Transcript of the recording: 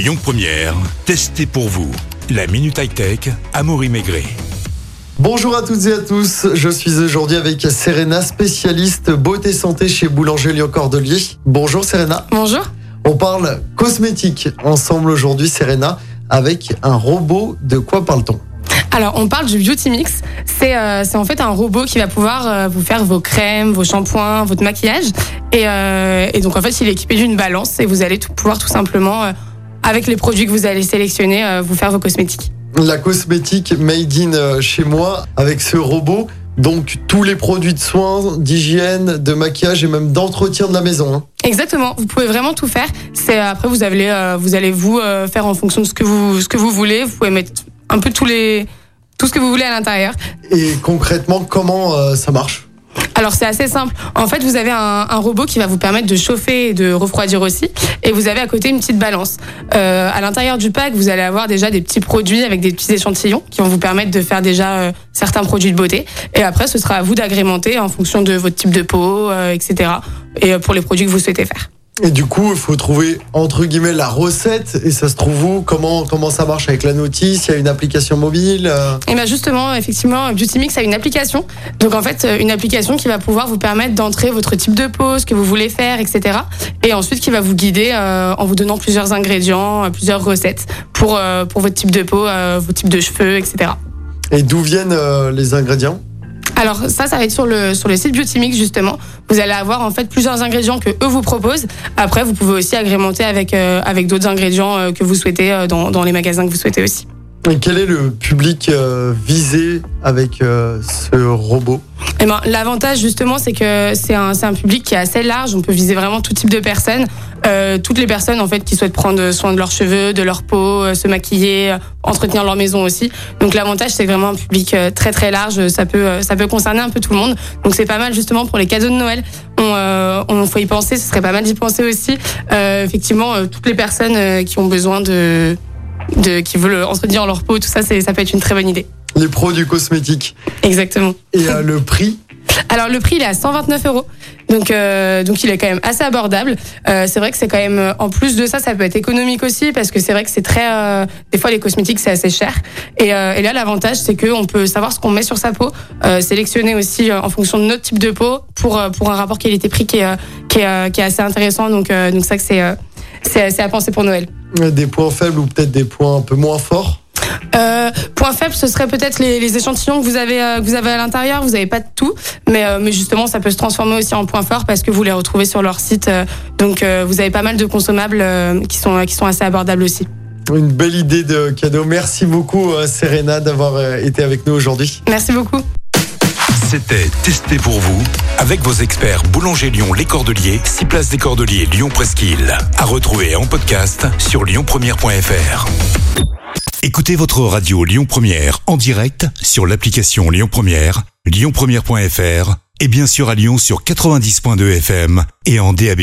Lyon Première, testez pour vous. La Minute High Tech, Amaury Maigret. Bonjour à toutes et à tous, je suis aujourd'hui avec Serena, spécialiste beauté santé chez Boulanger Lyon Cordelier. Bonjour Serena. Bonjour. On parle cosmétique ensemble aujourd'hui Serena avec un robot. De quoi parle-t-on? Alors, on parle du Beauty Mix. C'est euh, c'est en fait un robot qui va pouvoir euh, vous faire vos crèmes, vos shampoings, votre maquillage. Et, euh, et donc, en fait, il est équipé d'une balance et vous allez tout, pouvoir tout simplement, euh, avec les produits que vous allez sélectionner, euh, vous faire vos cosmétiques. La cosmétique made in euh, chez moi avec ce robot. Donc tous les produits de soins, d'hygiène, de maquillage et même d'entretien de la maison. hein. Exactement. Vous pouvez vraiment tout faire. C'est après vous allez euh, vous allez vous euh, faire en fonction de ce que vous ce que vous voulez. Vous pouvez mettre un peu tous les tout ce que vous voulez à l'intérieur. Et concrètement, comment euh, ça marche? Alors c'est assez simple. En fait, vous avez un, un robot qui va vous permettre de chauffer et de refroidir aussi, et vous avez à côté une petite balance. Euh, à l'intérieur du pack, vous allez avoir déjà des petits produits avec des petits échantillons qui vont vous permettre de faire déjà euh, certains produits de beauté. Et après, ce sera à vous d'agrémenter en fonction de votre type de peau, euh, etc. Et euh, pour les produits que vous souhaitez faire. Et du coup, il faut trouver entre guillemets la recette. Et ça se trouve où? Comment comment ça marche avec la notice? Il y a une application mobile euh, Et bien justement, effectivement, Beauty Mix a une application. Donc en fait, une application qui va pouvoir vous permettre d'entrer votre type de peau, ce que vous voulez faire, etc. Et ensuite qui va vous guider euh, en vous donnant plusieurs ingrédients, euh, plusieurs recettes pour euh, pour votre type de peau, vos types de cheveux, etc. Et d'où viennent les ingrédients? Alors ça, ça va être sur le sur le site Beauty Mix justement. Vous allez avoir en fait plusieurs ingrédients que eux vous proposent. Après, vous pouvez aussi agrémenter avec euh, d'autres ingrédients euh, que vous souhaitez euh, dans dans les magasins que vous souhaitez aussi. Et quel est le public visé avec ce robot? Eh ben, l'avantage justement, c'est que c'est un, un public qui est assez large. On peut viser vraiment tout type de personnes, Euh, toutes les personnes en fait qui souhaitent prendre soin de leurs cheveux, de leur peau, euh, se maquiller, euh, entretenir leur maison aussi. Donc l'avantage, c'est vraiment un public euh, très très large. Ça peut euh, ça peut concerner un peu tout le monde. Donc c'est pas mal justement pour les cadeaux de Noël. On, euh, on faut y penser. Ce serait pas mal d'y penser aussi. Effectivement, toutes les personnes qui ont besoin de de qui veulent entretenir leur peau, tout ça, ça peut être une très bonne idée. Les produits cosmétiques. Exactement. Et euh, le prix Alors le prix il est à 129 euros, donc euh, donc il est quand même assez abordable. Euh, c'est vrai que c'est quand même euh, en plus de ça, ça peut être économique aussi parce que c'est vrai que c'est très euh, des fois les cosmétiques c'est assez cher. Et, euh, et là l'avantage c'est que on peut savoir ce qu'on met sur sa peau, euh, sélectionner aussi euh, en fonction de notre type de peau pour euh, pour un rapport qualité-prix qui est euh, qui est euh, qui est assez intéressant. Donc euh, donc ça que c'est euh, c'est c'est à penser pour Noël. Des points faibles ou peut-être des points un peu moins forts Euh, point faible, ce serait peut-être les, les échantillons que vous avez euh, que vous avez à l'intérieur. Vous n'avez pas de tout, mais euh, mais justement, ça peut se transformer aussi en point fort parce que vous les retrouvez sur leur site. euh, donc euh, vous avez pas mal de consommables euh, qui sont qui sont assez abordables aussi. Une belle idée de cadeau. Merci beaucoup Serena d'avoir été avec nous aujourd'hui. Merci beaucoup. C'était Testé pour vous avec vos experts Boulanger Lyon Les Cordeliers, 6 places des Cordeliers Lyon Presqu'île. À retrouver en podcast sur lyonpremière.fr. Écoutez votre radio Lyon Première en direct sur l'application Lyon Première, lyonpremière.fr et bien sûr à Lyon sur 90.2 FM et en DAB+.